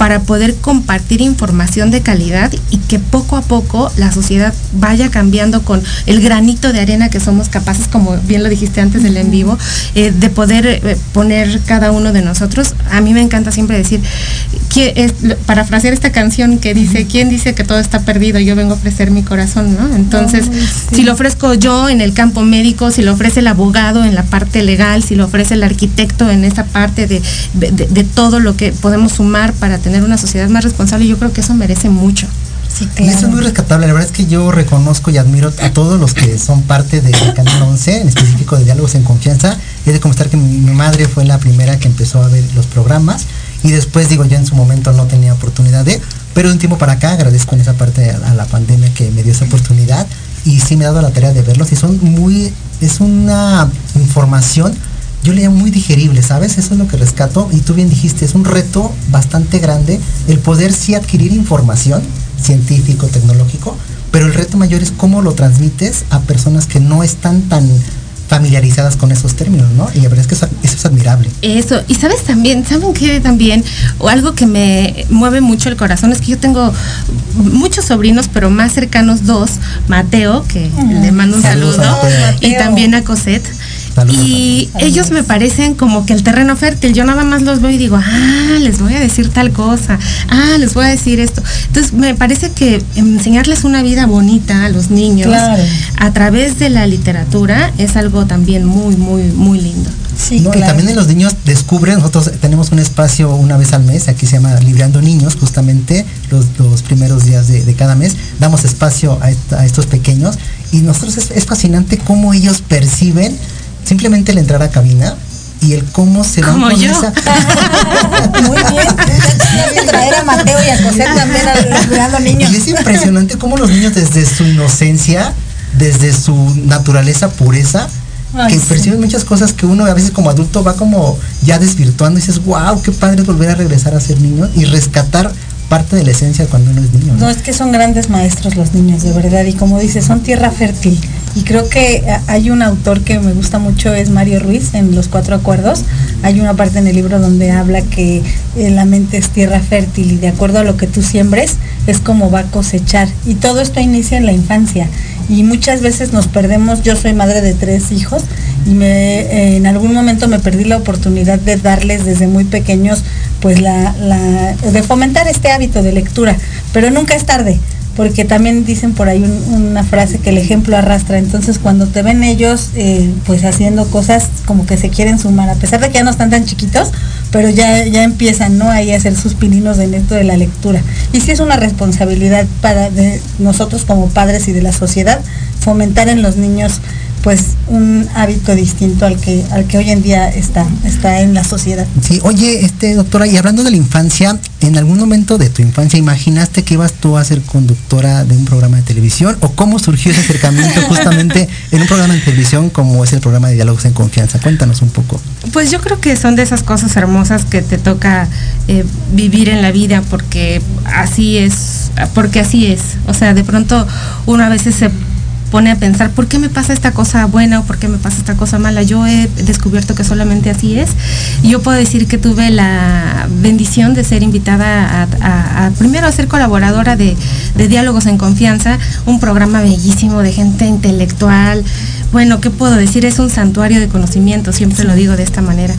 para poder compartir información de calidad y que poco a poco la sociedad vaya cambiando con el granito de arena que somos capaces, como bien lo dijiste antes del en vivo, eh, de poder eh, poner cada uno de nosotros. A mí me encanta siempre decir, es, parafrasear esta canción que dice, ¿quién dice que todo está perdido? Yo vengo a ofrecer mi corazón, ¿no? Entonces, si lo ofrezco yo en el campo médico, si lo ofrece el abogado en la parte legal, si lo ofrece el arquitecto en esa parte de, de todo lo que podemos sumar para tener una sociedad más responsable, yo creo que eso merece mucho. Y eso es muy rescatable. La verdad es que yo reconozco y admiro a todos los que son parte del Canal 11, en específico de Diálogos en Confianza. Y de comentar que mi, madre fue la primera que empezó a ver los programas. Y después, digo, yo en su momento no tenía oportunidad de. Pero de un tiempo para acá agradezco en esa parte a, la pandemia que me dio esa oportunidad. Y sí me he dado la tarea de verlos. Y son muy. Es una información yo leía muy digerible, ¿sabes? Eso es lo que rescato. Y tú bien dijiste, es un reto bastante grande el poder sí adquirir información científico, tecnológico, pero el reto mayor es cómo lo transmites a personas que no están tan familiarizadas con esos términos, ¿no? Y la verdad es que eso, es admirable. Eso, y sabes también, ¿saben qué también? O algo que me mueve mucho el corazón es que yo tengo muchos sobrinos, pero más cercanos dos, Mateo, que le mando un saludo, y también a Cosette y ellos me parecen como que el terreno fértil. Yo nada más los veo y digo, ah, les voy a decir tal cosa, ah, les voy a decir esto. Entonces me parece que enseñarles una vida bonita a los niños a través de la literatura es algo también muy, muy, muy lindo. Sí, Y también en los niños descubren, nosotros tenemos un espacio una vez al mes, aquí se llama Librando Niños, justamente los, primeros días de, cada mes, damos espacio a, estos pequeños y nosotros es, es fascinante cómo ellos perciben simplemente el entrar a cabina y el cómo se van con esa. Muy bien. traer a Mateo y a José también a niños. Y es impresionante cómo los niños desde su inocencia, desde su naturaleza pureza, que perciben muchas cosas que uno a veces como adulto va como ya desvirtuando y dices, wow, qué padre volver a regresar a ser niño y rescatar parte de la esencia cuando uno es niño. ¿no? es que son grandes maestros los niños, de verdad, y como dices, son tierra fértil. Y creo que hay un autor que me gusta mucho, es Mario Ruiz, en Los Cuatro Acuerdos. Hay una parte en el libro donde habla que eh, la mente es tierra fértil y de acuerdo a lo que tú siembres, es como va a cosechar. Y todo esto inicia en la infancia. Y muchas veces nos perdemos, yo soy madre de tres hijos, y me, eh, en algún momento me perdí la oportunidad de darles desde muy pequeños, pues la, de fomentar este hábito de lectura, pero nunca es tarde, porque también dicen por ahí una frase que el ejemplo arrastra, entonces cuando te ven ellos eh, pues haciendo cosas como que se quieren sumar, a pesar de que ya no están tan chiquitos, pero ya, ya empiezan ¿no? ahí a hacer sus pininos en esto de la lectura. Y sí es una responsabilidad para de nosotros como padres y de la sociedad fomentar en los niños pues un hábito distinto al que al que hoy en día está está en la sociedad. Sí, oye, este doctora, y hablando de la infancia, ¿en algún momento de tu infancia imaginaste que ibas tú a ser conductora de un programa de televisión o cómo surgió ese acercamiento justamente en un programa de televisión como es el programa de Diálogos en Confianza? Cuéntanos un poco. Pues yo creo que son de esas cosas hermosas que te toca eh, vivir en la vida porque así es, porque así es. O sea, de pronto uno a veces se pone a pensar, ¿por qué me pasa esta cosa buena o por qué me pasa esta cosa mala? Yo he descubierto que solamente así es. Yo puedo decir que tuve la bendición de ser invitada a, primero a ser colaboradora de, Diálogos en Confianza, un programa bellísimo de gente intelectual. Bueno, ¿qué puedo decir? Es un santuario de conocimiento, siempre lo digo de esta manera.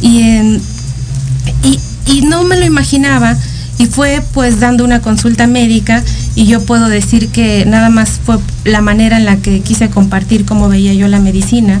Y, y, y no me lo imaginaba y fue pues dando una consulta médica y yo puedo decir que nada más fue la manera en la que quise compartir cómo veía yo la medicina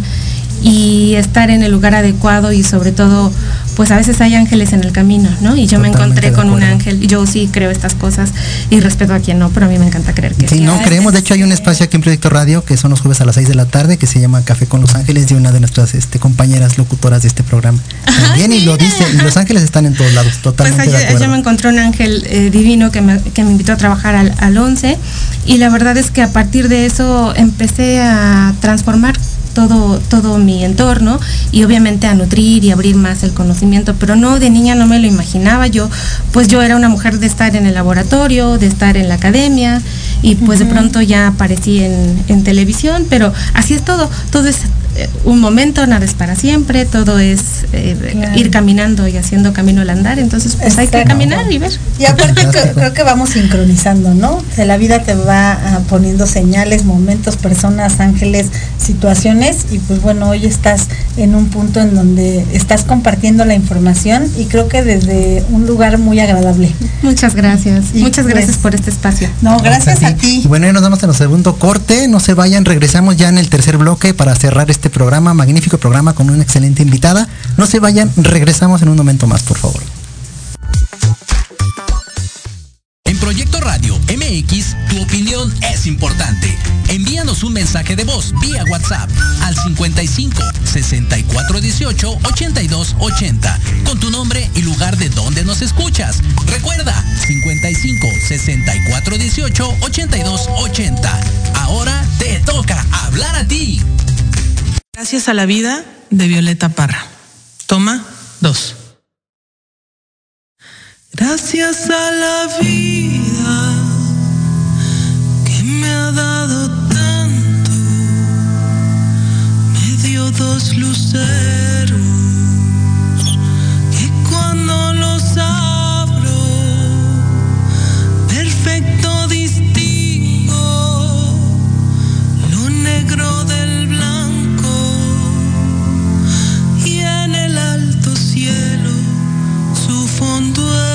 y estar en el lugar adecuado y sobre todo pues a veces hay ángeles en el camino, ¿no? Y yo me encontré con un ángel, yo sí creo estas cosas y respeto a quien no, pero a mí me encanta creer que sí. Sí, no, creemos, de hecho hay un espacio aquí en Proyecto Radio que son los jueves a las 6 de la tarde que se llama Café con Los Ángeles de una de nuestras este, compañeras locutoras de este programa. También y lo dice, y Los Ángeles están en todos lados, totalmente pues Yo me encontré un ángel eh, divino que me, que me invitó a trabajar al, al 11 y la verdad es que a partir de eso empecé a transformar todo, todo mi entorno y obviamente a nutrir y abrir más el conocimiento, pero no, de niña no me lo imaginaba, yo pues yo era una mujer de estar en el laboratorio, de estar en la academia y pues de pronto ya aparecí en, en televisión, pero así es todo, todo es un momento, nada es para siempre, todo es eh, ir caminando y haciendo camino al andar, entonces pues hay que caminar y ver. Y aparte creo que vamos sincronizando, ¿no? La vida te va ah, poniendo señales, momentos, personas, ángeles, situaciones y pues bueno, hoy estás en un punto en donde estás compartiendo la información y creo que desde un lugar muy agradable. Muchas gracias. Muchas pues, gracias por este espacio. No, gracias, a, ti. Y bueno, ya nos damos en el segundo corte, no se vayan, regresamos ya en el tercer bloque para cerrar este programa, magnífico programa con una excelente invitada. No se vayan, regresamos en un momento más, por favor. En Proyecto Radio MX, tu opinión es importante. Envíanos un mensaje de voz vía WhatsApp al 55 64 18 82 80 con tu nombre y lugar de donde nos escuchas. Recuerda 55 64 18 82 80. Ahora te toca hablar a ti. Gracias a la vida de Violeta Parra. Toma dos. Gracias a la vida que me ha dado tanto, me dio dos luceros que cuando los abro, perfecto distingo fondo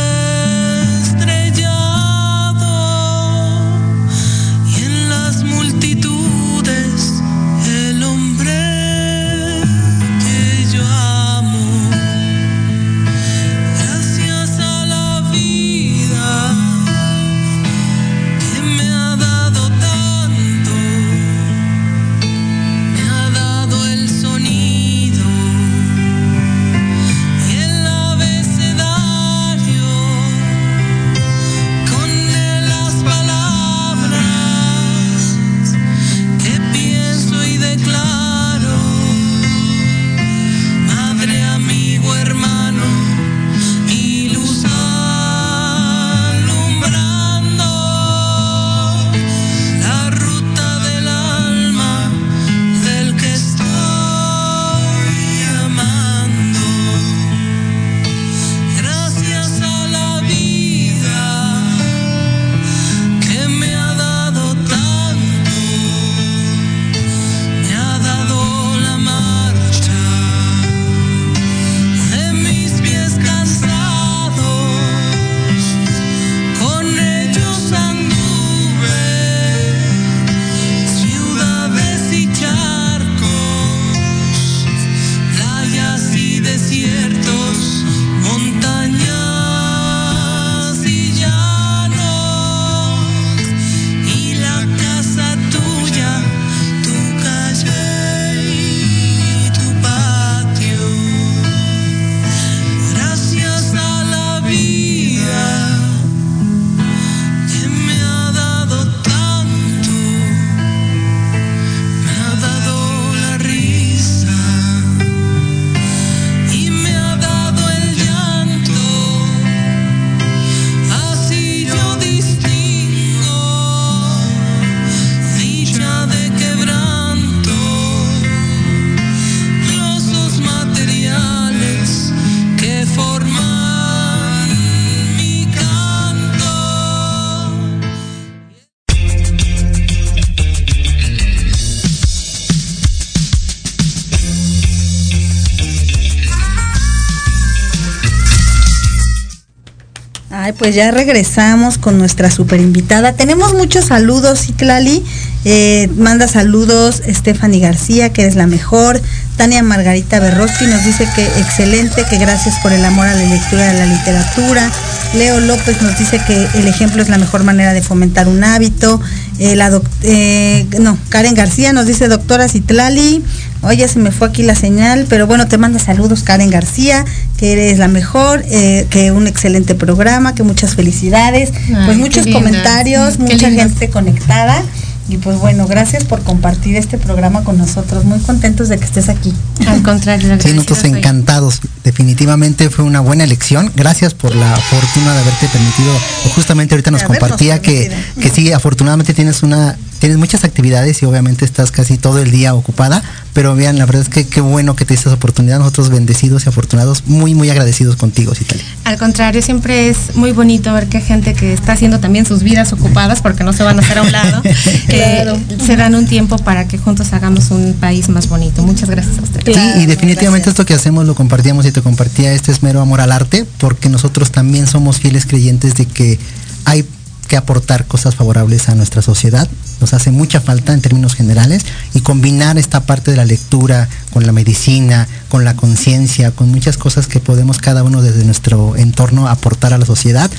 pues ya regresamos con nuestra super invitada. Tenemos muchos saludos, Citlali. Eh, manda saludos Stephanie García, que es la mejor. Tania Margarita Berroski nos dice que excelente, que gracias por el amor a la lectura a la literatura. Leo López nos dice que el ejemplo es la mejor manera de fomentar un hábito. Eh, la eh, no, Karen García nos dice doctora Citlali. Oye, se me fue aquí la señal, pero bueno, te manda saludos Karen García, que eres la mejor, eh, que un excelente programa, que muchas felicidades, pues muchos comentarios, mucha gente conectada. Y pues bueno, gracias por compartir este programa con nosotros. Muy contentos de que estés aquí. Al contrario, sí, nosotros encantados. Definitivamente fue una buena elección. Gracias por la fortuna de haberte permitido. Justamente ahorita nos compartía que, que sí, afortunadamente tienes una tienes muchas actividades y obviamente estás casi todo el día ocupada, pero vean, la verdad es que qué bueno que te esta oportunidad, nosotros bendecidos y afortunados, muy, muy agradecidos contigo, Citali. Al contrario, siempre es muy bonito ver que gente que está haciendo también sus vidas ocupadas, porque no se van a hacer a un lado, eh, se dan un tiempo para que juntos hagamos un país más bonito. Muchas gracias a ustedes. sí, y definitivamente esto que hacemos lo compartíamos y te compartía este esmero amor al arte, porque nosotros también somos fieles creyentes de que hay que aportar cosas favorables a nuestra sociedad. Nos hace mucha falta en términos generales y combinar esta parte de la lectura con la medicina, con la conciencia, con muchas cosas que podemos cada uno desde nuestro entorno aportar a la sociedad.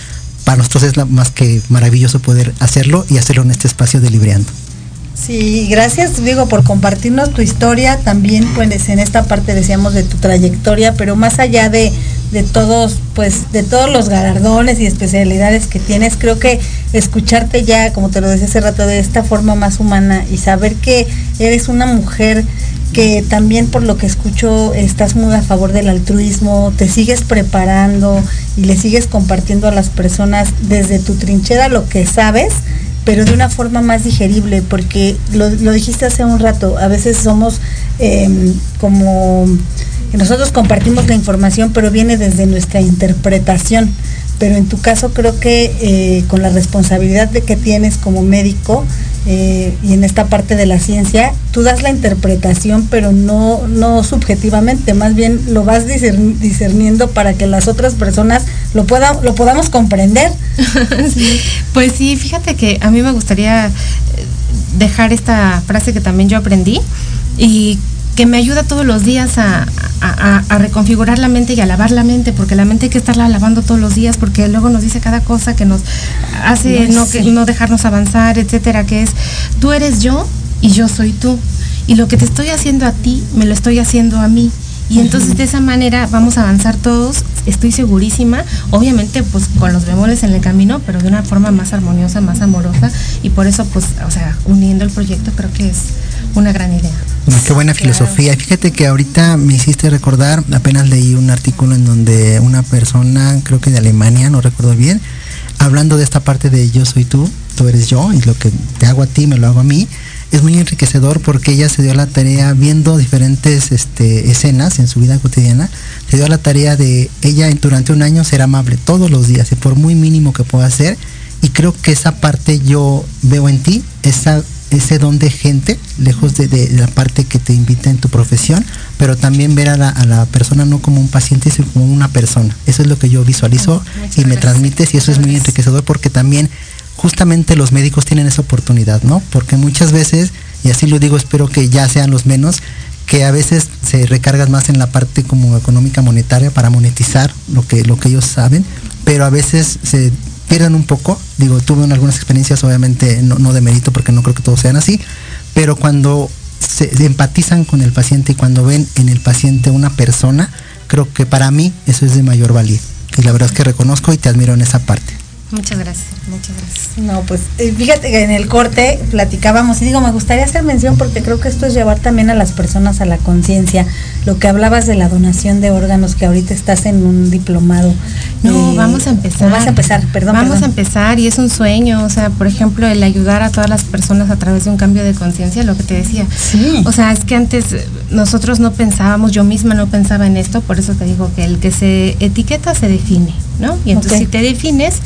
Para nosotros es más que maravilloso poder hacerlo y hacerlo en este espacio de Libreando. Sí, gracias Diego por compartirnos tu historia, también pues en esta parte decíamos de tu trayectoria, pero más allá de, de todos, pues de todos los galardones y especialidades que tienes, creo que escucharte ya, como te lo decía hace rato, de esta forma más humana y saber que eres una mujer que también por lo que escucho estás muy a favor del altruismo, te sigues preparando y le sigues compartiendo a las personas desde tu trinchera lo que sabes pero de una forma más digerible, porque lo, dijiste hace un rato, a veces somos em, como, nosotros compartimos la información, pero viene desde nuestra interpretación. Pero en tu caso creo que eh, con la responsabilidad de que tienes como médico, eh, y en esta parte de la ciencia, tú das la interpretación, pero no, no subjetivamente, más bien lo vas discerniendo para que las otras personas lo, puedan, lo podamos comprender. Pues sí, fíjate que a mí me gustaría eh, dejar esta frase que también yo aprendí y que me ayuda todos los días a, reconfigurar la mente y a lavar la mente, porque la mente hay que estarla lavando todos los días, porque luego nos dice cada cosa que nos hace no, que, no dejarnos avanzar, etcétera, que es tú eres yo y yo soy tú. Y lo que te estoy haciendo a ti, me lo estoy haciendo a mí. Y entonces de esa manera vamos a avanzar todos, estoy segurísima, obviamente pues con los bemoles en el camino, pero de una forma más armoniosa, más amorosa, y por eso pues, o sea, uniendo el proyecto creo que es una gran idea. Qué buena filosofía. Fíjate que ahorita me hiciste recordar, apenas leí un artículo en donde una persona, creo que de Alemania, no recuerdo bien, hablando de esta parte de yo soy tú, tú eres yo, y lo que te hago a ti me lo hago a mí, es muy enriquecedor porque ella se dio la tarea, viendo diferentes este, escenas en su vida cotidiana, se dio la tarea de ella durante un año ser amable todos los días, y por muy mínimo que pueda ser, y creo que esa parte yo veo en ti, esa ese don de gente, lejos de, la parte que te invita en tu profesión, pero también ver a la, persona no como un paciente, sino como una persona. Eso es lo que yo visualizo y me transmites y eso es muy enriquecedor porque también justamente los médicos tienen esa oportunidad, ¿no? Porque muchas veces, y así lo digo, espero que ya sean los menos, que a veces se recargan más en la parte como económica monetaria para monetizar lo que, lo que ellos saben, pero a veces se pierdan un poco. Digo, tuve algunas experiencias, obviamente no, de mérito porque no creo que todos sean así, pero cuando se empatizan con el paciente y cuando ven en el paciente una persona, creo que para mí eso es de mayor valía. Y la verdad es que reconozco y te admiro en esa parte. Muchas gracias, muchas gracias. No, pues eh, fíjate que en el corte platicábamos y digo, me gustaría hacer mención porque creo que esto es llevar también a las personas a la conciencia. Lo que hablabas de la donación de órganos, que ahorita estás en un diplomado. No, eh, vamos a empezar. Vamos a empezar, perdón. Vamos a empezar y es un sueño, o sea, por ejemplo, el ayudar a todas las personas a través de un cambio de conciencia, lo que te decía. Sí. O sea, es que antes nosotros no pensábamos, yo misma no pensaba en esto, por eso te digo que el que se etiqueta se define, ¿no? Y entonces si te defines,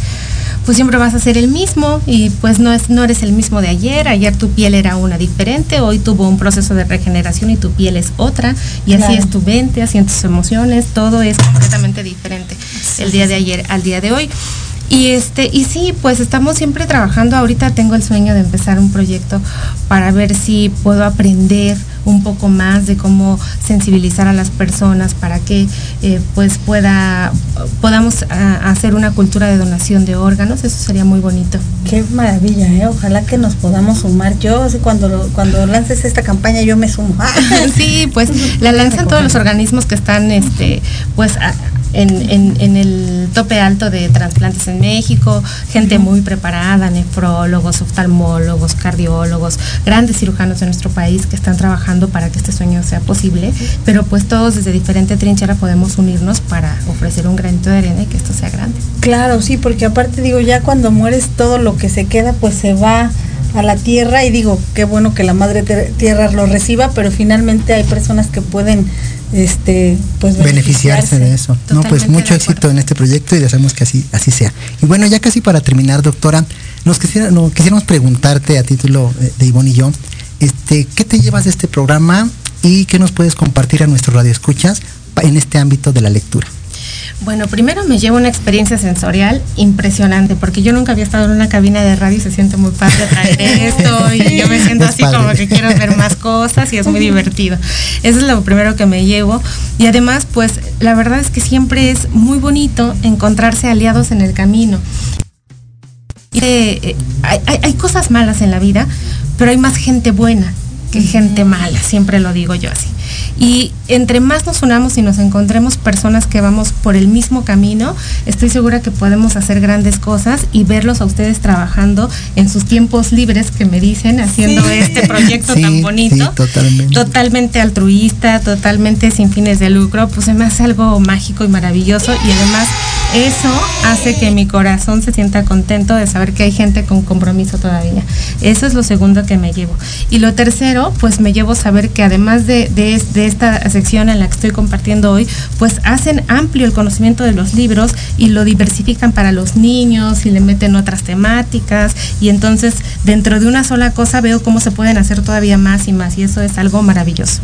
pues siempre vas a ser el mismo y pues no, es, no eres el mismo de ayer, ayer tu piel era una diferente, hoy tuvo un proceso de regeneración y tu piel es otra y así es tu mente, así en tus emociones, todo es completamente diferente el día de ayer al día de hoy. Y este, y sí, pues estamos siempre trabajando. Ahorita tengo el sueño de empezar un proyecto para ver si puedo aprender un poco más de cómo sensibilizar a las personas para que eh, pues pueda podamos ah, hacer una cultura de donación de órganos. Eso sería muy bonito. Qué maravilla ¿eh? ojalá que nos podamos sumar. Yo cuando cuando lances esta campaña yo me sumo. Sí pues la lanzan todos los organismos que están este pues en, el tope alto de trasplantes en México, gente muy preparada, nefrólogos, oftalmólogos, cardiólogos, grandes cirujanos de nuestro país que están trabajando para que este sueño sea posible, pero pues todos desde diferente trinchera podemos unirnos para ofrecer un granito de arena y que esto sea grande. Claro, sí, porque aparte digo, ya cuando mueres todo lo que se queda pues se va a la tierra y digo, qué bueno que la madre tierra lo reciba, pero finalmente hay personas que pueden este pues beneficiarse, de eso. no, pues mucho éxito en este proyecto y deseamos que así así sea. Y bueno, ya casi para terminar, doctora, nos quisiera, quisiéramos preguntarte a título de Ivonne y yo, este, ¿qué te llevas de este programa y qué nos puedes compartir a nuestros radioescuchas en este ámbito de la lectura? Bueno, primero me llevo una experiencia sensorial impresionante, porque yo nunca había estado en una cabina de radio y se siente muy padre traer esto y yo me siento así como que quiero ver más cosas y es muy divertido. Eso es lo primero que me llevo. Y además, pues la verdad es que siempre es muy bonito encontrarse aliados en el camino. Eh, hay, hay cosas malas en la vida, pero hay más gente buena que gente mala, siempre lo digo yo así. Y entre más nos unamos y nos encontremos personas que vamos por el mismo camino, estoy segura que podemos hacer grandes cosas y verlos a ustedes trabajando en sus tiempos libres que me dicen, haciendo este proyecto tan bonito. totalmente. totalmente altruista, totalmente sin fines de lucro, pues hace algo mágico y maravilloso y además eso hace que mi corazón se sienta contento de saber que hay gente con compromiso todavía. Eso es lo segundo que me llevo. Y lo tercero, pues me llevo saber que además de, de, de esta sección en la que estoy compartiendo hoy, pues hacen amplio el conocimiento de los libros y lo diversifican para los niños y le meten otras temáticas y entonces dentro de una sola cosa veo cómo se pueden hacer todavía más y más y eso es algo maravilloso.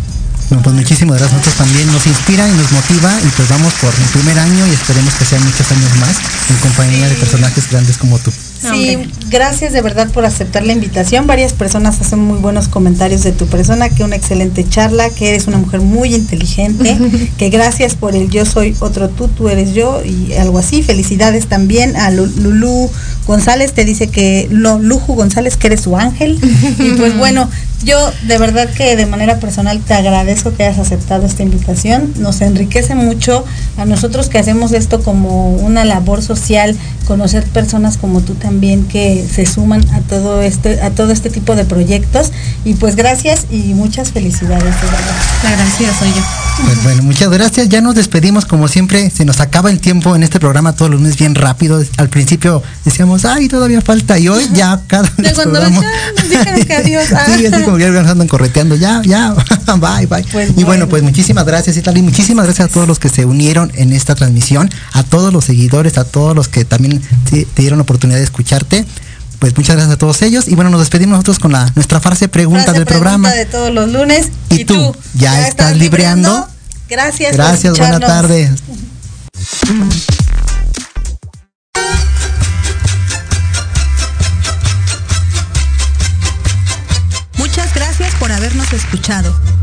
Bueno, pues muchísimas gracias. Nosotros también nos inspira y nos motiva y pues vamos por el primer año y esperemos que sean muchos años más en compañía de personajes grandes como tú. Sí, gracias de verdad por aceptar la invitación. Varias personas hacen muy buenos comentarios de tu persona, que una excelente charla, que eres una mujer muy inteligente, que gracias por el yo soy otro tú, tú eres yo y algo así. Felicidades también a Lulú González, te dice que, no, Luju González, que eres su ángel. y pues bueno, yo de verdad que de manera personal te agradezco que hayas aceptado esta invitación. Nos enriquece mucho a nosotros que hacemos esto como una labor social, conocer personas como tú también que se suman a todo este a todo este tipo de proyectos y pues gracias y muchas felicidades de verdad. La gracias soy yo. Pues bueno, muchas gracias. Ya nos despedimos como siempre. Se nos acaba el tiempo en este programa todos los lunes bien rápido. Al principio decíamos, ay, todavía falta. Y hoy ya cada vez cuando nos dijeron que adiós. sí, así como que andan correteando. Ya, ya, bye, bye. Pues y bueno, pues muchísimas gracias, Itali. Muchísimas gracias a todos los que se unieron en esta transmisión. A todos los seguidores, a todos los que también te dieron la oportunidad de escucharte pues muchas gracias a todos ellos. Y bueno nos despedimos nosotros con la nuestra frase pregunta del programa. de todos los lunes. Y, tú, ya, estás, libreando? gracias gracias buenas tardes muchas gracias por habernos escuchado